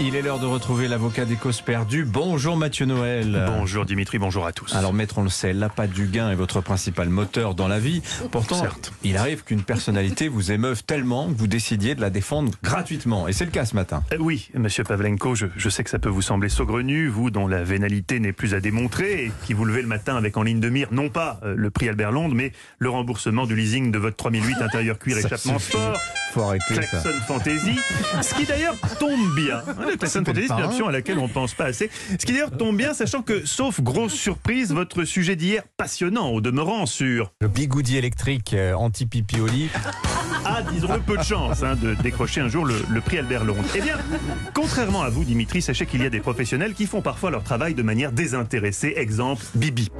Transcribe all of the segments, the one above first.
Il est l'heure de retrouver l'avocat des causes perdues. Bonjour Mathieu Noël. Bonjour Dimitri, bonjour à tous. Alors maître, on le sait, l'appât du gain est votre principal moteur dans la vie. Pourtant, Certes. il arrive qu'une personnalité vous émeuve tellement que vous décidiez de la défendre gratuitement. Et c'est le cas ce matin. Euh, oui, monsieur Pavlenko, je, je sais que ça peut vous sembler saugrenu, vous dont la vénalité n'est plus à démontrer et qui vous levez le matin avec en ligne de mire non pas euh, le prix Albert Londres, mais le remboursement du leasing de votre 3008 intérieur cuir Ça échappement sport. Faut arrêter ça. Klaxon Fantasy, ce qui d'ailleurs tombe bien. Hein, C'était Fantasy, c'est une option à laquelle on pense pas assez. Ce qui d'ailleurs tombe bien, sachant que, sauf grosse surprise, votre sujet d'hier, passionnant au demeurant sur Le bigoudi électrique euh, anti-pipi au lit. a, disons-le, peu de chance hein, de décrocher un jour le, le prix Albert Londres. Eh bien, contrairement à vous, Dimitri, sachez qu'il y a des professionnels qui font parfois leur travail de manière désintéressée. Exemple, Bibi.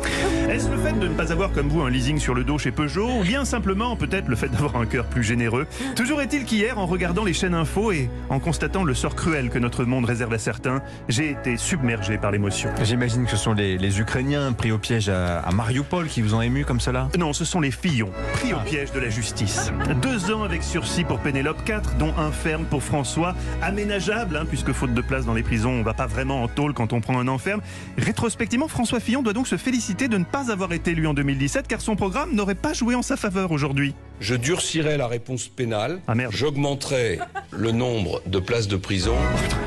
Est-ce le fait de ne pas avoir comme vous un leasing sur le dos chez Peugeot ou bien simplement peut-être le fait d'avoir un cœur plus généreux? Toujours est-il qu'hier, en regardant les chaînes info et en constatant le sort cruel que notre monde réserve à certains, j'ai été submergé par l'émotion. J'imagine que ce sont les, les Ukrainiens pris au piège à, à Mariupol qui vous ont ému comme cela? Non, ce sont les Fillons, pris au piège de la justice. Deux ans avec sursis pour Pénélope, quatre, dont un ferme pour François, aménageable, hein, puisque faute de place dans les prisons, on va pas vraiment en tôle quand on prend un enferme. Rétrospectivement, François Fillon doit donc se féliciter de ne pas avoir été élu en 2017, car son programme n'aurait pas joué en sa faveur aujourd'hui. Je durcirai la réponse pénale. Ah, merde. J'augmenterai le nombre de places de prison.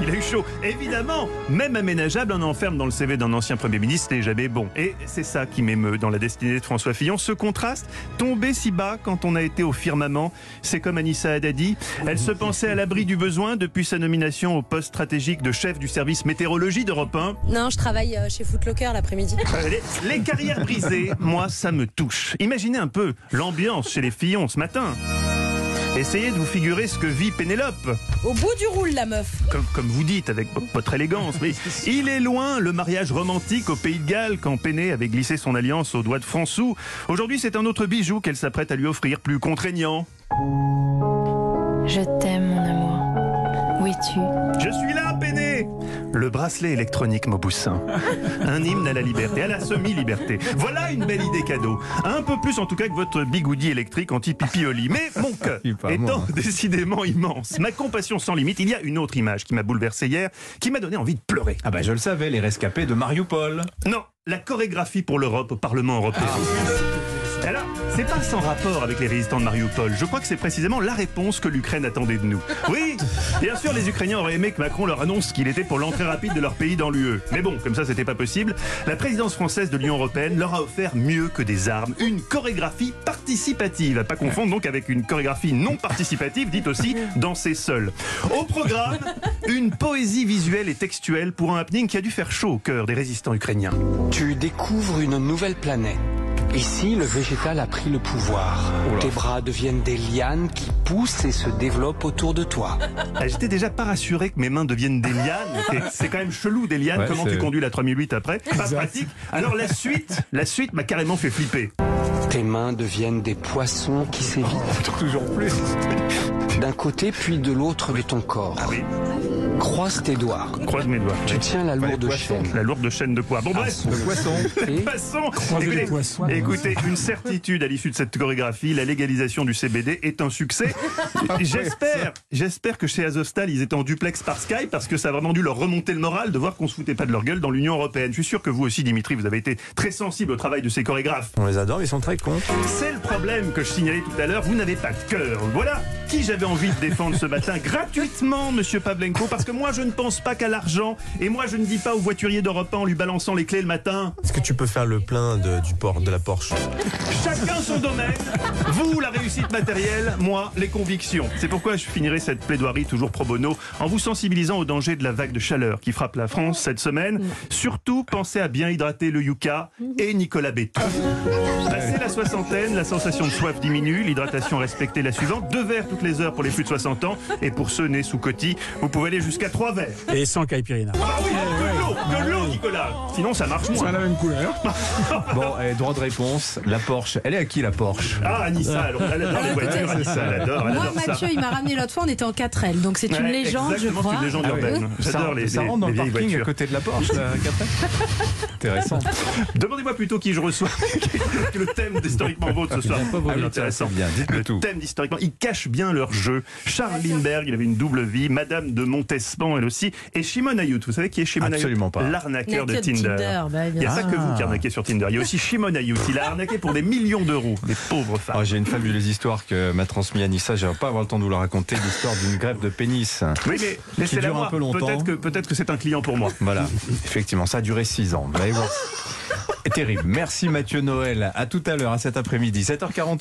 Il a eu chaud. Évidemment, même aménageable, un enferme dans le CV d'un ancien Premier ministre n'est jamais bon. Et c'est ça qui m'émeut dans la destinée de François Fillon. Ce contraste, tomber si bas quand on a été au firmament, c'est comme Anissa Haddadi. Elle se pensait à l'abri du besoin depuis sa nomination au poste stratégique de chef du service météorologie d'Europe 1. Non, je travaille euh, chez Footlocker l'après-midi. Les, les carrières brisées, moi, ça me touche. Imaginez un peu l'ambiance chez les Ce matin. Essayez de vous figurer ce que vit Pénélope. Au bout du roule, la meuf. comme, comme vous dites, avec vo- votre élégance. Mais il est loin le mariage romantique au Pays de Galles quand Péné avait glissé son alliance au doigt de François. Aujourd'hui, c'est un autre bijou qu'elle s'apprête à lui offrir, plus contraignant. Je t'aime, mon amour. Où es-tu? Je suis là, Le bracelet électronique Mauboussin. Un hymne à la liberté, à la semi-liberté. Voilà une belle idée cadeau. Un peu plus en tout cas que votre bigoudi électrique anti-pipi au lit. Mais mon cœur étant décidément immense, ma compassion sans limite, il y a une autre image qui m'a bouleversé hier, qui m'a donné envie de pleurer. Ah bah je le savais, les rescapés de Mariupol. Non, la chorégraphie pour l'Europe au Parlement européen. Alors, c'est pas sans rapport avec les résistants de Mariupol. Je crois que c'est précisément la réponse que l'Ukraine attendait de nous. Oui, bien sûr, les Ukrainiens auraient aimé que Macron leur annonce qu'il était pour l'entrée rapide de leur pays dans l'UE. Mais bon, comme ça, c'était pas possible. La présidence française de l'Union européenne leur a offert mieux que des armes, une chorégraphie participative. À pas confondre donc avec une chorégraphie non participative, dite aussi danser seul. Au programme, une poésie visuelle et textuelle pour un happening qui a dû faire chaud au cœur des résistants ukrainiens. Tu découvres une nouvelle planète. Ici, le végétal a pris le pouvoir. Tes bras deviennent des lianes qui poussent et se développent autour de toi. Ah, J'étais déjà pas rassuré que mes mains deviennent des lianes. C'est- quand même chelou des lianes. Ouais, Comment tu conduis la 3008 après Pas pratique. Alors la suite, la suite m'a carrément fait flipper. Tes mains deviennent des poissons qui s'évitent Toujours plus. d'un côté puis de l'autre de ton corps. Ah oui, Croise tes doigts. croise mes doigts. Tu tiens la lourde poissons. chaîne. La lourde chaîne de quoi Bon bref. Le poisson. Et Passons. Écoutez, écoutez, une certitude à l'issue de cette chorégraphie, la légalisation du CBD est un succès. J'espère, j'espère que chez Azostal, ils étaient en duplex par Skype parce que ça a vraiment dû leur remonter le moral de voir qu'on se foutait pas de leur gueule dans l'Union européenne. Je suis sûr que vous aussi, Dimitri, vous avez été très sensible au travail de ces chorégraphes. On les adore, ils sont très cons. C'est le problème que je signalais tout à l'heure, vous n'avez pas de cœur. Voilà qui j'avais envie de défendre ce matin gratuitement, monsieur Pavlenko, parce que moi je ne pense pas qu'à l'argent, et moi je ne dis pas au voiturier d'Europe 1 en lui balançant les clés le matin. Est-ce que tu peux faire le plein de, du port, de la Porsche? Chacun son domaine. Vous, la réussite matérielle, moi, les convictions. C'est pourquoi je finirai cette plaidoirie toujours pro bono en vous sensibilisant au danger de la vague de chaleur qui frappe la France cette semaine. Surtout, pensez à bien hydrater le Yucca et Nicolas Béton. Passé la soixantaine, la sensation de soif diminue, l'hydratation respectée la suivante. Deux verres toutes les heures pour les plus de 60 ans. Et pour ceux nés sous cotis, vous pouvez aller jusqu'à trois verres. Et sans Caipirina. Ah oui, de l'eau. de l'eau, Nicolas. Sinon, ça marche moins. la même couleur. Bon, eh, droit de réponse. La Porsche. Elle est à qui la Porsche? Ah, Anissa, alors, elle adore les Ah, voitures. Anissa, elle adore, elle Moi, adore ça. Mathieu, il m'a ramené l'autre fois, on était en 4L, donc c'est une Ouais, légende, je crois. c'est une légende Ah urbaine. Ça, J'adore les, ça les- rentre dans les le parking à côté de la Porsche, là, Catherine Intéressant. Demandez-moi plutôt qui je reçois. le thème d'Historiquement Vôtre ce soir. Ah oui, intéressant. c'est bien, dites-le Le tout. thème d'Historiquement, il cache bien leur jeu. Charles Lindbergh, il avait une double vie. Madame de Montespan, elle aussi. Et Shimon Ayut. Vous savez qui est Shimon Ayut Absolument pas. L'arnaqueur de L'arnaqueur de Tinder. Tinder, bah, il n'y a pas que vous qui arnaquez sur Tinder. Il y a aussi Shimon Ayut. Il a arnaqué pour des millions d'euros. Des pauvres femmes. Ah, J'ai une fabuleuse histoire que m'a transmis Anissa. Je vais pas avoir le temps de vous la raconter. L'histoire d'une grève de pénis. Oui, mais laissez-la dure un moi. peu longtemps. Peut-être que, c'est un client pour moi. Voilà, effectivement, ça a duré 6 ans. Vous allez voir. Terrible. Merci Mathieu Noël. À tout à l'heure, à cet après-midi, 7h48.